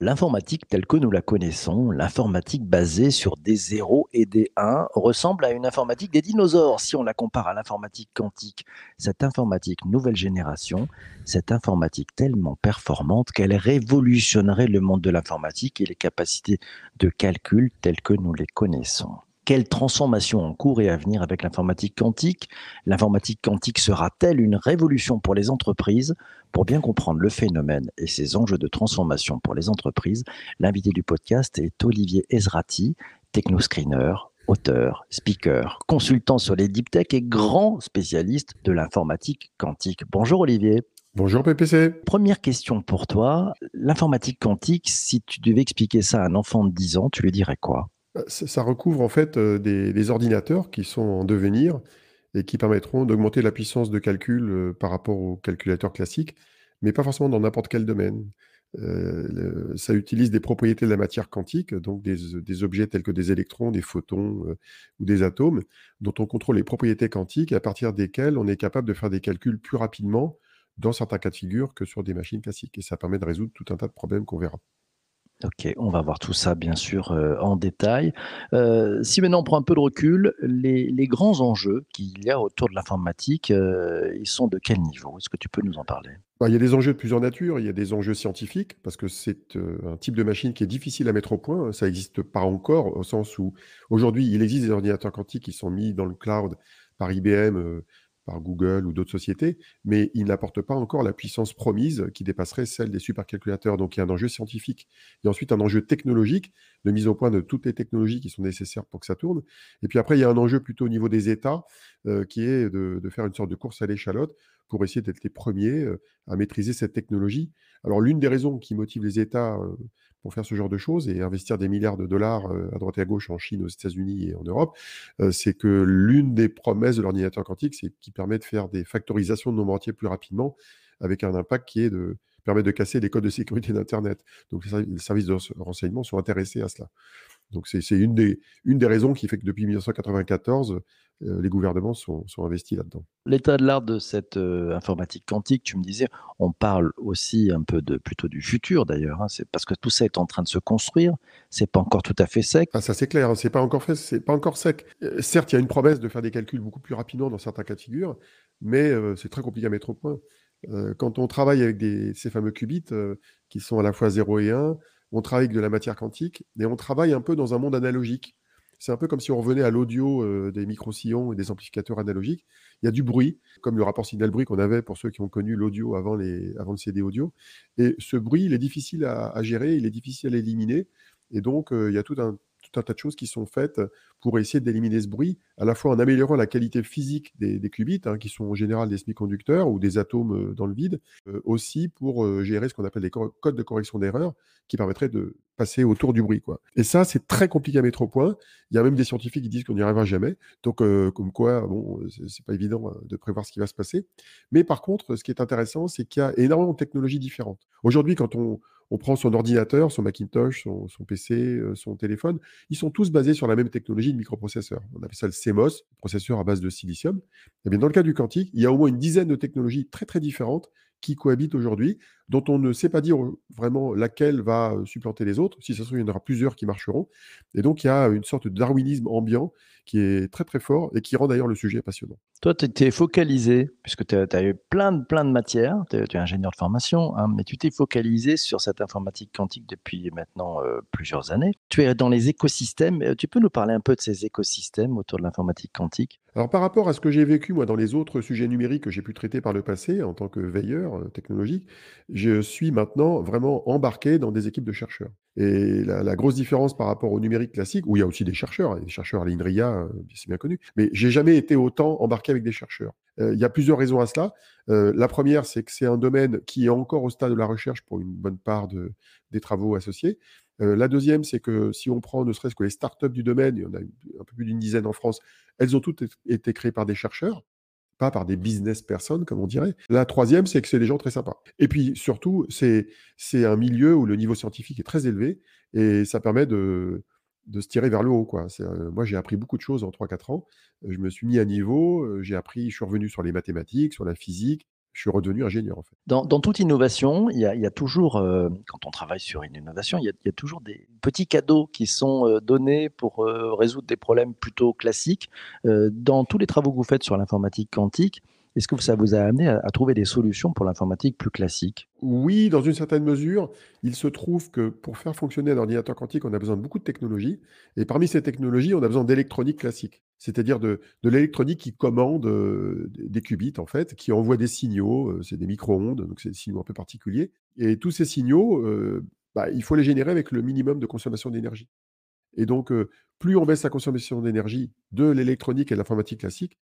L'informatique telle que nous la connaissons, l'informatique basée sur des zéros et des 1, ressemble à une informatique des dinosaures si on la compare à l'informatique quantique. Cette informatique nouvelle génération, cette informatique tellement performante qu'elle révolutionnerait le monde de l'informatique et les capacités de calcul telles que nous les connaissons. Quelle transformation en cours et à venir avec l'informatique quantique L'informatique quantique sera-t-elle une révolution pour les entreprises? Pour bien comprendre le phénomène et ses enjeux de transformation pour les entreprises, l'invité du podcast est Olivier Ezrati, technoscreener, auteur, speaker, consultant sur les deep tech et grand spécialiste de l'informatique quantique. Bonjour Olivier. Bonjour PPC. Première question pour toi. L'informatique quantique, si tu devais expliquer ça à un enfant de 10 ans, tu lui dirais quoi? Ça recouvre en fait des, ordinateurs qui sont en devenir et qui permettront d'augmenter la puissance de calcul par rapport aux calculateurs classiques, mais pas forcément dans n'importe quel domaine. ça utilise des propriétés de la matière quantique, donc des, objets tels que des électrons, des photons ou des atomes, dont on contrôle les propriétés quantiques et à partir desquelles on est capable de faire des calculs plus rapidement dans certains cas de figure que sur des machines classiques. Et ça permet de résoudre tout un tas de problèmes qu'on verra. Ok, on va voir tout ça bien sûr euh, en détail. Euh, si maintenant on prend un peu de recul, les, grands enjeux qu'il y a autour de l'informatique, euh, ils sont de quel niveau? Est-ce que tu peux nous en parler? Bah, Il y a des enjeux de plusieurs natures. Il y a des enjeux scientifiques, parce que c'est un type de machine qui est difficile à mettre au point. Ça n'existe pas encore, au sens où aujourd'hui il existe des ordinateurs quantiques qui sont mis dans le cloud par IBM par Google ou d'autres sociétés, mais il n'apporte pas encore la puissance promise qui dépasserait celle des supercalculateurs. Donc il y a un enjeu scientifique. A ensuite un enjeu technologique, de mise au point de toutes les technologies qui sont nécessaires pour que ça tourne. Et puis après, il y a un enjeu plutôt au niveau des États, euh, qui est de, faire une sorte de course à l'échalote pour essayer d'être les premiers euh, à maîtriser cette technologie. Alors l'une des raisons qui motive les États euh, pour faire ce genre de choses et investir des milliards de dollars euh, à droite et à gauche en Chine, aux États-Unis et en Europe, euh, c'est que l'une des promesses de l'ordinateur quantique, c'est qu'il permet de faire des factorisations de nombres entiers plus rapidement avec un impact qui est de permettre de casser les codes de sécurité d'Internet. Donc les services de renseignement sont intéressés à cela. Donc c'est une des, une des raisons qui fait que depuis 1994, euh, les gouvernements sont, investis là-dedans. L'état de l'art de cette euh, informatique quantique, tu me disais, on parle aussi un peu de plutôt du futur d'ailleurs. Hein, c'est parce que tout ça est en train de se construire. C'est pas encore tout à fait sec. Ah, ça c'est clair. Hein, c'est pas encore fait. C'est pas encore sec. Euh, certes, il y a une promesse de faire des calculs beaucoup plus rapidement dans certains cas de figure, mais c'est très compliqué à mettre au point. quand on travaille avec des, ces fameux qubits qui sont à la fois 0 et 1, on travaille avec de la matière quantique, et on travaille un peu dans un monde analogique. C'est un peu comme si on revenait à l'audio euh, des micro-sillons et des amplificateurs analogiques. Il y a du bruit, comme le rapport signal-bruit qu'on avait pour ceux qui ont connu l'audio avant, avant le CD audio. Et ce bruit, il est difficile à, gérer, il est difficile à éliminer. Et donc, euh, il y a tout un, tout un tas de choses qui sont faites pour essayer d'éliminer ce bruit, à la fois en améliorant la qualité physique des, qubits, hein, qui sont en général des semi-conducteurs ou des atomes euh, dans le vide, euh, aussi pour euh, gérer ce qu'on appelle des codes de correction d'erreur, qui permettraient de passer autour du bruit. Et ça, c'est très compliqué à mettre au point. Il y a même des scientifiques qui disent qu'on n'y arrivera jamais. Donc, comme quoi, bon, c'est pas évident de prévoir ce qui va se passer. Mais par contre, ce qui est intéressant, c'est qu'il y a énormément de technologies différentes. Aujourd'hui, quand on, on prend son ordinateur, son Macintosh, son, PC, euh, son téléphone, ils sont tous basés sur la même technologie de microprocesseur. On appelle ça le CMOS, processeur à base de silicium. Et bien dans le cas du quantique, il y a au moins une dizaine de technologies très très différentes qui cohabitent aujourd'hui, dont on ne sait pas dire vraiment laquelle va supplanter les autres. Si ça se trouve, il y en aura plusieurs qui marcheront. Et donc, il y a une sorte de darwinisme ambiant qui est très très fort et qui rend d'ailleurs le sujet passionnant. Toi, tu étais focalisé, puisque tu as, eu plein de, plein de matières, tu es, ingénieur de formation, hein, mais tu t'es focalisé sur cette informatique quantique depuis maintenant plusieurs années. Tu es dans les écosystèmes, tu peux nous parler un peu de ces écosystèmes autour de l'informatique quantique? Alors par rapport à ce que j'ai vécu moi dans les autres sujets numériques que j'ai pu traiter par le passé en tant que veilleur technologique, je suis maintenant vraiment embarqué dans des équipes de chercheurs. Et la, grosse différence par rapport au numérique classique, où il y a aussi des chercheurs, des chercheurs à l'INRIA, euh, c'est bien connu, mais j'ai jamais été autant embarqué avec des chercheurs. Euh, il y a plusieurs raisons à cela. Euh, la première, c'est que c'est un domaine qui est encore au stade de la recherche pour une bonne part de, des travaux associés. la deuxième, c'est que si on prend ne serait-ce que les startups du domaine, il y en a un peu plus d'une dizaine en France, elles ont toutes été créées par des chercheurs pas par des business personnes, comme on dirait. La troisième, c'est que c'est des gens très sympas. Et puis surtout, c'est un milieu où le niveau scientifique est très élevé et ça permet de, de se tirer vers le haut. Euh, moi, j'ai appris beaucoup de choses en 3-4 ans. Je me suis mis à niveau, euh, j'ai appris, je suis revenu sur les mathématiques, sur la physique, je suis redevenu ingénieur en fait. Dans, dans toute innovation, il y a, il y a toujours, euh, quand on travaille sur une innovation, il y, a, il y, a, toujours des petits cadeaux qui sont euh, donnés pour euh, résoudre des problèmes plutôt classiques. Euh, dans tous les travaux que vous faites sur l'informatique quantique, est-ce que ça vous a amené à, à trouver des solutions pour l'informatique plus classique? Oui, dans une certaine mesure. Il se trouve que pour faire fonctionner un ordinateur quantique, on a besoin de beaucoup de technologies. Et parmi ces technologies, on a besoin d'électronique classique, c'est-à-dire de, l'électronique qui commande euh, des qubits, en fait, qui envoie des signaux. Euh, c'est des micro-ondes, donc c'est des signaux un peu particuliers. Et tous ces signaux, euh, bah, il faut les générer avec le minimum de consommation d'énergie. Et donc, plus on baisse la consommation d'énergie de l'électronique et de l'informatique classique,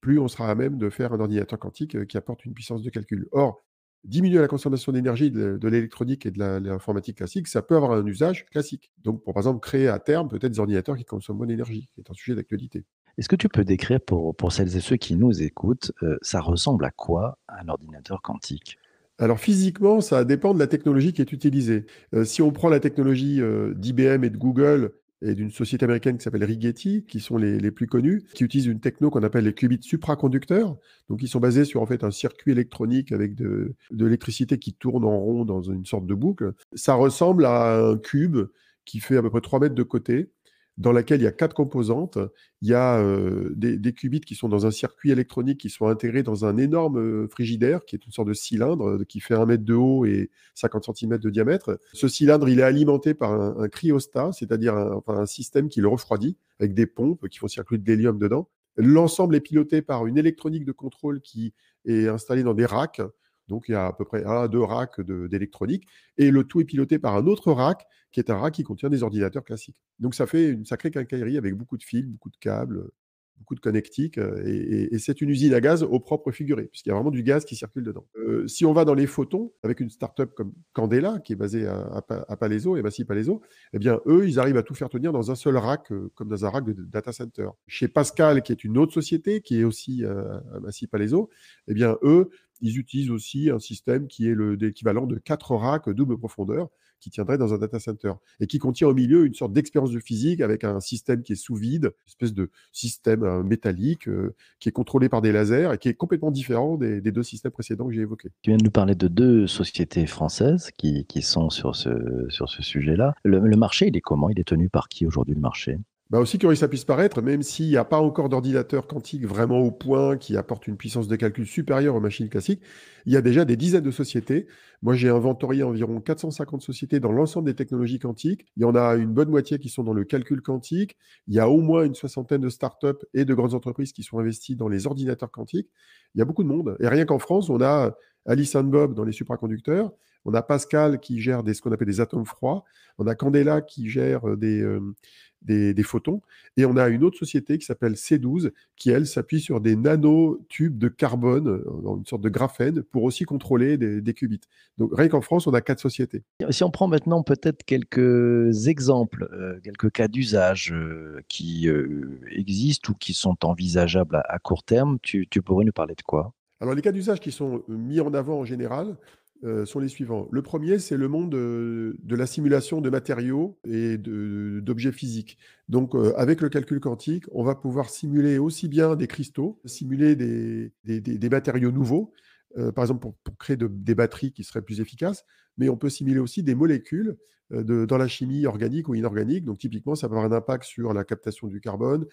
plus on sera à même de faire un ordinateur quantique qui apporte une puissance de calcul. Or, diminuer la consommation d'énergie de, de l'électronique et de l'informatique classique, ça peut avoir un usage classique. Donc, pour par exemple créer à terme peut-être des ordinateurs qui consomment moins d'énergie, qui est un sujet d'actualité. Est-ce que tu peux décrire pour, pour celles et ceux qui nous écoutent, euh, ça ressemble à quoi un ordinateur quantique? Alors physiquement, ça dépend de la technologie qui est utilisée. Euh, si on prend la technologie euh, d'IBM et de Google et d'une société américaine qui s'appelle Rigetti, qui sont les, les, plus connus, qui utilisent une techno qu'on appelle les qubits supraconducteurs. Donc, ils sont basés sur en fait un circuit électronique avec de, de l'électricité qui tourne en rond dans une sorte de boucle. Ça ressemble à un cube qui fait à peu près 3 mètres de côté, dans laquelle il y a quatre composantes. Il y a euh, des, qubits qui sont dans un circuit électronique qui sont intégrés dans un énorme euh, frigidaire qui est une sorte de cylindre euh, qui fait un mètre de haut et 50 cm de diamètre. Ce cylindre, il est alimenté par un, cryostat, c'est-à-dire un, un système qui le refroidit avec des pompes qui font circuler de l'hélium dedans. L'ensemble est piloté par une électronique de contrôle qui est installée dans des racks donc il y a à peu près un à deux racks d'électronique. Et le tout est piloté par un autre rack, qui est un rack qui contient des ordinateurs classiques. Donc ça fait une sacrée quincaillerie avec beaucoup de fils, beaucoup de câbles, beaucoup de connectiques. Et, et, et c'est une usine à gaz au propre figuré, puisqu'il y a vraiment du gaz qui circule dedans. Euh, si on va dans les photons, avec une start-up comme Candela, qui est basée à, à, à Palaiso, et Massy Palaiso, eh bien, eux, ils arrivent à tout faire tenir dans un seul rack, euh, comme dans un rack de data center. Chez Pascal, qui est une autre société, qui est aussi euh, à Massy Palaiso, eh bien, eux, ils utilisent aussi un système qui est l'équivalent de quatre racks double profondeur qui tiendrait dans un data center et qui contient au milieu une sorte d'expérience de physique avec un système qui est sous vide, une espèce de système euh, métallique euh, qui est contrôlé par des lasers et qui est complètement différent des, deux systèmes précédents que j'ai évoqués. Tu viens de nous parler de deux sociétés françaises qui, qui sont sur ce, sur ce sujet-là. Le, le marché, il est comment? Il est tenu par qui aujourd'hui le marché? Bah aussi que ça puisse paraître, même s'il n'y a pas encore d'ordinateur quantique vraiment au point qui apporte une puissance de calcul supérieure aux machines classiques, il y a déjà des dizaines de sociétés. Moi, j'ai inventorié environ 450 sociétés dans l'ensemble des technologies quantiques. Il y en a une bonne moitié qui sont dans le calcul quantique. Il y a au moins une soixantaine de startups et de grandes entreprises qui sont investies dans les ordinateurs quantiques. Il y a beaucoup de monde. Et rien qu'en France, on a Alice and Bob dans les supraconducteurs. On a Pascal qui gère des, ce qu'on appelle des atomes froids. On a Candela qui gère des, euh, des, des, photons. Et on a une autre société qui s'appelle C12 qui, elle, s'appuie sur des nanotubes de carbone, dans une sorte de graphène, pour aussi contrôler des, des qubits. Donc rien qu'en France, on a quatre sociétés. Si on prend maintenant peut-être quelques exemples, euh, quelques cas d'usage euh, qui euh, existent ou qui sont envisageables à, à court terme, tu, tu pourrais nous parler de quoi? Alors, les cas d'usage qui sont mis en avant en général euh, sont les suivants. Le premier, c'est le monde de, de, la simulation de matériaux et d'objets physiques. Donc, euh, avec le calcul quantique, on va pouvoir simuler aussi bien des cristaux, simuler des, des, des, matériaux nouveaux, euh, par exemple pour, pour créer de, des batteries qui seraient plus efficaces, mais on peut simuler aussi des molécules de, dans la chimie organique ou inorganique. Donc, typiquement, ça va avoir un impact sur la captation du carbone,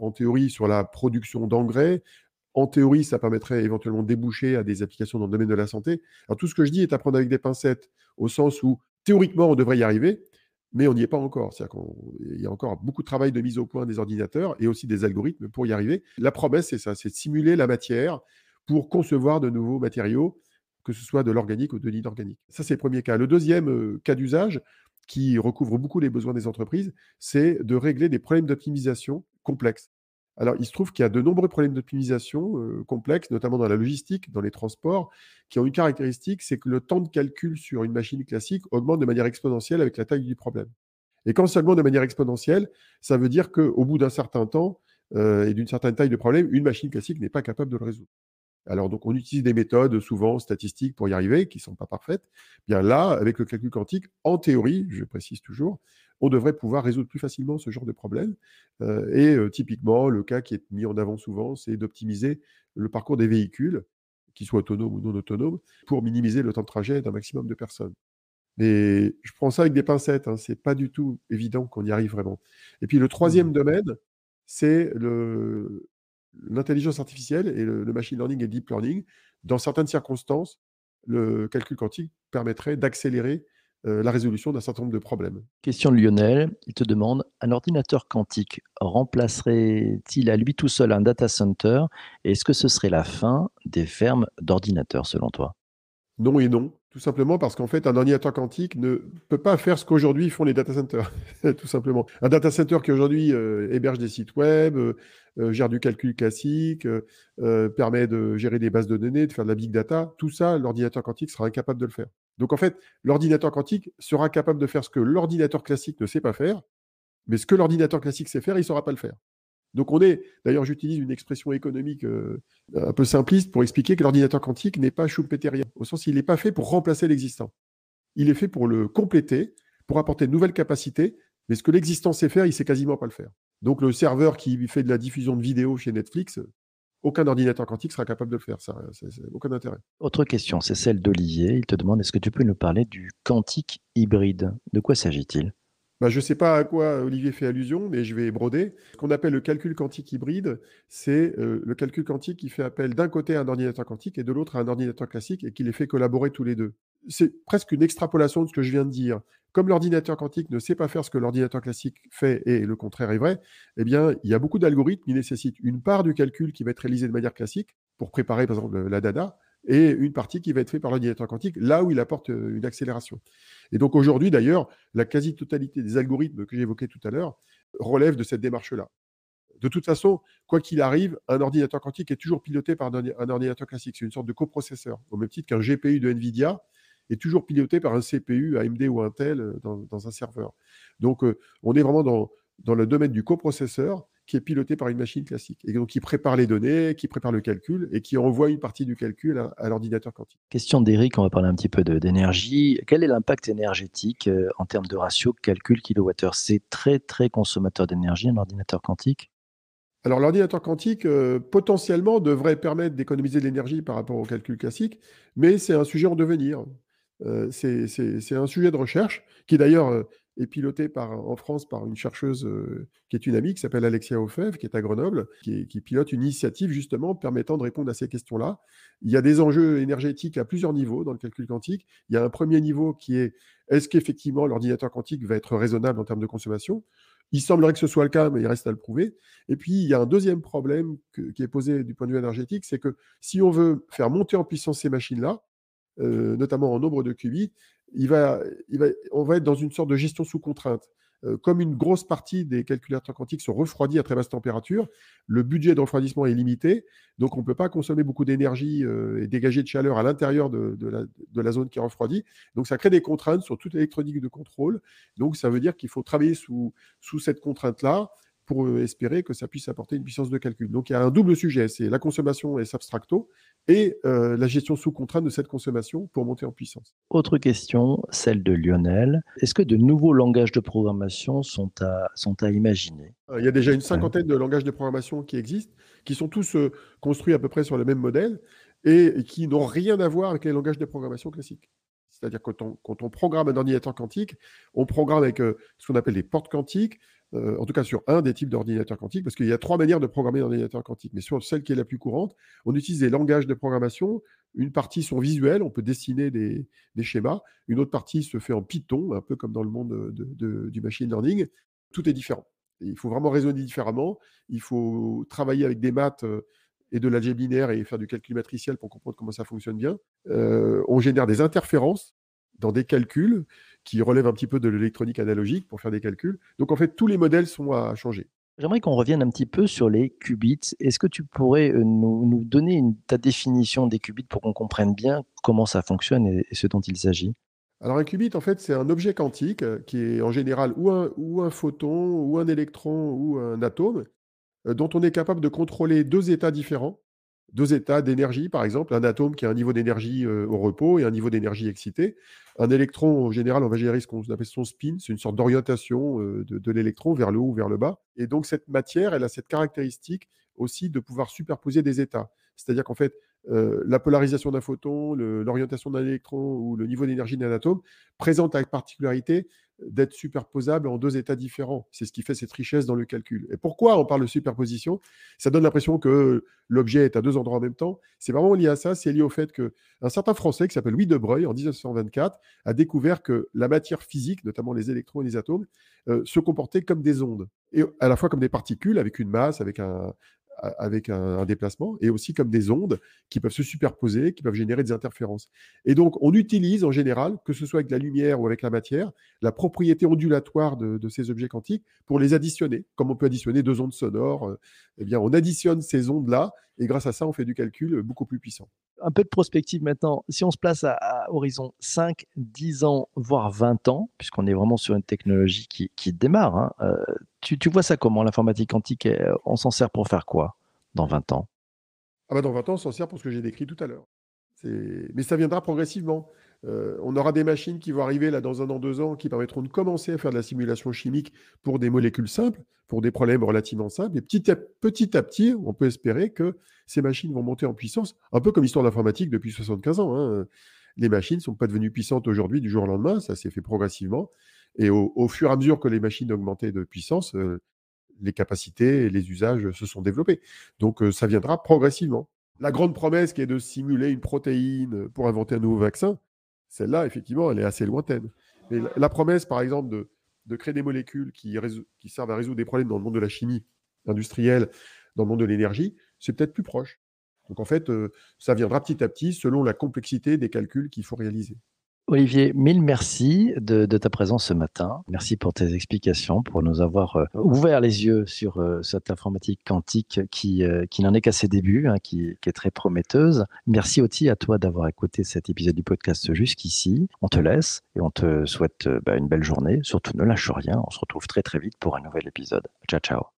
en théorie sur la production d'engrais, en théorie, ça permettrait éventuellement de déboucher à des applications dans le domaine de la santé. Alors tout ce que je dis est à prendre avec des pincettes, au sens où théoriquement on devrait y arriver, mais on n'y est pas encore. Qu'il y a encore beaucoup de travail de mise au point des ordinateurs et aussi des algorithmes pour y arriver. La promesse, c'est ça, c'est de simuler la matière pour concevoir de nouveaux matériaux, que ce soit de l'organique ou de l'inorganique. Ça, c'est le premier cas. Le deuxième euh, cas d'usage, qui recouvre beaucoup les besoins des entreprises, c'est de régler des problèmes d'optimisation complexes. Alors, il se trouve qu'il y a de nombreux problèmes d'optimisation euh, complexes, notamment dans la logistique, dans les transports, qui ont une caractéristique, c'est que le temps de calcul sur une machine classique augmente de manière exponentielle avec la taille du problème. Et quand ça augmente de manière exponentielle, ça veut dire qu'au bout d'un certain temps euh, et d'une certaine taille de problème, une machine classique n'est pas capable de le résoudre. Alors, donc, on utilise des méthodes souvent statistiques pour y arriver, qui ne sont pas parfaites. Bien là, avec le calcul quantique, en théorie, je précise toujours, on devrait pouvoir résoudre plus facilement ce genre de problème. Euh, et euh, typiquement, le cas qui est mis en avant souvent, c'est d'optimiser le parcours des véhicules qu'il soit autonome ou non autonome, pour minimiser le temps de trajet d'un maximum de personnes. Mais je prends ça avec des pincettes, hein, c'est pas du tout évident qu'on y arrive vraiment. Et puis le troisième mmh. domaine, c'est l'intelligence artificielle et le, machine learning et deep learning. Dans certaines circonstances, le calcul quantique permettrait d'accélérer euh, la résolution d'un certain nombre de problèmes. Question de Lionel, il te demande, un ordinateur quantique remplacerait-il à lui tout seul un data center? Et est-ce que ce serait la fin des fermes d'ordinateurs selon toi? Non et non. Tout simplement parce qu'en fait, un ordinateur quantique ne peut pas faire ce qu'aujourd'hui font les data centers. tout simplement. Un data center qui aujourd'hui euh, héberge des sites web, euh, euh, gère du calcul classique, permet de gérer des bases de données, de faire de la big data, tout ça, l'ordinateur quantique sera incapable de le faire. Donc en fait, l'ordinateur quantique sera capable de faire ce que l'ordinateur classique ne sait pas faire, mais ce que l'ordinateur classique sait faire, il ne saura pas le faire. Donc on est, d'ailleurs j'utilise une expression économique euh, un peu simpliste pour expliquer que l'ordinateur quantique n'est pas schumpeterien, au sens il n'est pas fait pour remplacer l'existant. Il est fait pour le compléter, pour apporter de nouvelles capacités, mais ce que l'existant sait faire, il ne sait quasiment pas le faire. Donc le serveur qui fait de la diffusion de vidéos chez Netflix, aucun ordinateur quantique sera capable de le faire, ça, c'est aucun intérêt. Autre question, c'est celle d'Olivier. Il te demande est-ce que tu peux nous parler du quantique hybride? De quoi s'agit-il? Bah, je ne sais pas à quoi Olivier fait allusion, mais je vais broder. Ce qu'on appelle le calcul quantique hybride, c'est euh, le calcul quantique qui fait appel d'un côté à un ordinateur quantique et de l'autre à un ordinateur classique et qui les fait collaborer tous les deux. C'est presque une extrapolation de ce que je viens de dire. Comme l'ordinateur quantique ne sait pas faire ce que l'ordinateur classique fait et le contraire est vrai, eh bien, il y a beaucoup d'algorithmes qui nécessitent une part du calcul qui va être réalisé de manière classique pour préparer, par exemple, la data, et une partie qui va être faite par l'ordinateur quantique, là où il apporte euh, une accélération. Et donc aujourd'hui, d'ailleurs, la quasi-totalité des algorithmes que j'évoquais tout à l'heure relèvent de cette démarche-là. De toute façon, quoi qu'il arrive, un ordinateur quantique est toujours piloté par un ordinateur classique. C'est une sorte de coprocesseur, au même titre qu'un GPU de NVIDIA est toujours piloté par un CPU AMD ou Intel euh, dans, un serveur. Donc, euh, on est vraiment dans, dans le domaine du coprocesseur qui est piloté par une machine classique. Et donc, qui prépare les données, qui prépare le calcul et qui envoie une partie du calcul à, l'ordinateur quantique. Question d'Eric, on va parler un petit peu d'énergie. Quel est l'impact énergétique euh, en termes de ratio calcul kilowattheure? C'est très, très consommateur d'énergie, un ordinateur quantique? Alors l'ordinateur quantique, euh, potentiellement, devrait permettre d'économiser de l'énergie par rapport au calcul classique, mais c'est un sujet en devenir. Euh, c'est un sujet de recherche qui d'ailleurs est piloté en France par une chercheuse euh, qui est une amie, qui s'appelle Alexia Ofev, qui est à Grenoble, qui, pilote une initiative justement permettant de répondre à ces questions-là. Il y a des enjeux énergétiques à plusieurs niveaux dans le calcul quantique. Il y a un premier niveau qui est est-ce qu'effectivement l'ordinateur quantique va être raisonnable en termes de consommation? Il semblerait que ce soit le cas, mais il reste à le prouver. Et puis, il y a un deuxième problème qui est posé du point de vue énergétique, c'est que si on veut faire monter en puissance ces machines-là, euh, notamment en nombre de va, on va être dans une sorte de gestion sous contrainte. Euh, comme une grosse partie des calculateurs quantiques sont refroidis à très basse température, le budget de refroidissement est limité, donc on ne peut pas consommer beaucoup d'énergie euh, et dégager de chaleur à l'intérieur de, la, zone qui est refroidie. Donc ça crée des contraintes sur toute l'électronique de contrôle. Donc ça veut dire qu'il faut travailler sous, sous cette contrainte-là pour euh, espérer que ça puisse apporter une puissance de calcul. Donc il y a un double sujet, c'est la consommation et s'abstracto, et euh, la gestion sous contrainte de cette consommation pour monter en puissance. Autre question, celle de Lionel. Est-ce que de nouveaux langages de programmation sont à, sont à imaginer? Il y a déjà une cinquantaine de langages de programmation qui existent, qui sont tous euh, construits à peu près sur le même modèle et qui n'ont rien à voir avec les langages de programmation classiques. C'est-à-dire que quand on, quand on, programme un ordinateur quantique, on programme avec ce qu'on appelle les portes quantiques, euh, en tout cas sur un des types d'ordinateurs quantiques, parce qu'il y a trois manières de programmer un ordinateur quantique. Mais sur celle qui est la plus courante, on utilise des langages de programmation. Une partie sont visuels, on peut dessiner des, schémas. Une autre partie se fait en Python, un peu comme dans le monde du machine learning. Tout est différent. il faut vraiment raisonner différemment. Il faut travailler avec des maths euh, et de l'algèbre binaire et faire du calcul matriciel pour comprendre comment ça fonctionne bien. Euh, on génère des interférences dans des calculs qui relèvent un petit peu de l'électronique analogique pour faire des calculs. Donc en fait, tous les modèles sont à changer. J'aimerais qu'on revienne un petit peu sur les qubits. Est-ce que tu pourrais euh, nous, donner ta définition des qubits pour qu'on comprenne bien comment ça fonctionne et, ce dont il s'agit? Alors un qubit, en fait, c'est un objet quantique euh, qui est en général ou un, ou un photon, ou un électron, ou un atome, euh, dont on est capable de contrôler deux états différents deux états d'énergie, par exemple, un atome qui a un niveau d'énergie euh, au repos et un niveau d'énergie excité. Un électron, en général, on va gérer ce qu'on appelle son spin, c'est une sorte d'orientation euh, de, l'électron vers le haut ou vers le bas. Et donc, cette matière, elle a cette caractéristique aussi de pouvoir superposer des états. C'est-à-dire qu'en fait, euh, la polarisation d'un photon, l'orientation d'un électron ou le niveau d'énergie d'un atome présentent la particularité d'être superposable en deux états différents. C'est ce qui fait cette richesse dans le calcul. Et pourquoi on parle de superposition? Ça donne l'impression que l'objet est à deux endroits en même temps. C'est vraiment lié à ça. C'est lié au fait qu'un certain Français qui s'appelle Louis de Broglie, en 1924, a découvert que la matière physique, notamment les électrons et les atomes, euh, se comportaient comme des ondes, et à la fois comme des particules avec une masse, avec un, avec un, déplacement, et aussi comme des ondes qui peuvent se superposer, qui peuvent générer des interférences. Et donc, on utilise en général, que ce soit avec la lumière ou avec la matière, la propriété ondulatoire de, ces objets quantiques pour les additionner. Comme on peut additionner deux ondes sonores, euh, eh bien, on additionne ces ondes-là, et grâce à ça, on fait du calcul beaucoup plus puissant. Un peu de prospective maintenant. Si on se place à, horizon 5, 10 ans, voire 20 ans, puisqu'on est vraiment sur une technologie qui, démarre, hein, euh, tu, vois ça comment, l'informatique quantique euh, On s'en sert pour faire quoi dans 20 ans? Ah bah Dans 20 ans, on s'en sert pour ce que j'ai décrit tout à l'heure. Mais ça viendra progressivement. Euh, on aura des machines qui vont arriver là dans un an, deux ans, qui permettront de commencer à faire de la simulation chimique pour des molécules simples, pour des problèmes relativement simples. Et petit à petit, on peut espérer que ces machines vont monter en puissance, un peu comme l'histoire de l'informatique depuis 75 ans. Hein. Les machines ne sont pas devenues puissantes aujourd'hui du jour au lendemain, ça s'est fait progressivement. Et au, fur et à mesure que les machines augmentaient de puissance, euh, les capacités et les usages se sont développés. Donc euh, ça viendra progressivement. La grande promesse qui est de simuler une protéine pour inventer un nouveau vaccin, celle-là, effectivement, elle est assez lointaine. Mais la, promesse, par exemple, de, créer des molécules qui, servent à résoudre des problèmes dans le monde de la chimie industrielle, dans le monde de l'énergie, c'est peut-être plus proche. Donc en fait, euh, ça viendra petit à petit selon la complexité des calculs qu'il faut réaliser. Olivier, mille merci de, ta présence ce matin. Merci pour tes explications, pour nous avoir euh, ouvert les yeux sur euh, cette informatique quantique qui, euh, qui n'en est qu'à ses débuts, hein, qui, est très prometteuse. Merci aussi à toi d'avoir écouté cet épisode du podcast jusqu'ici. On te laisse et on te souhaite bah, une belle journée. Surtout ne lâche rien. On se retrouve très très vite pour un nouvel épisode. Ciao ciao.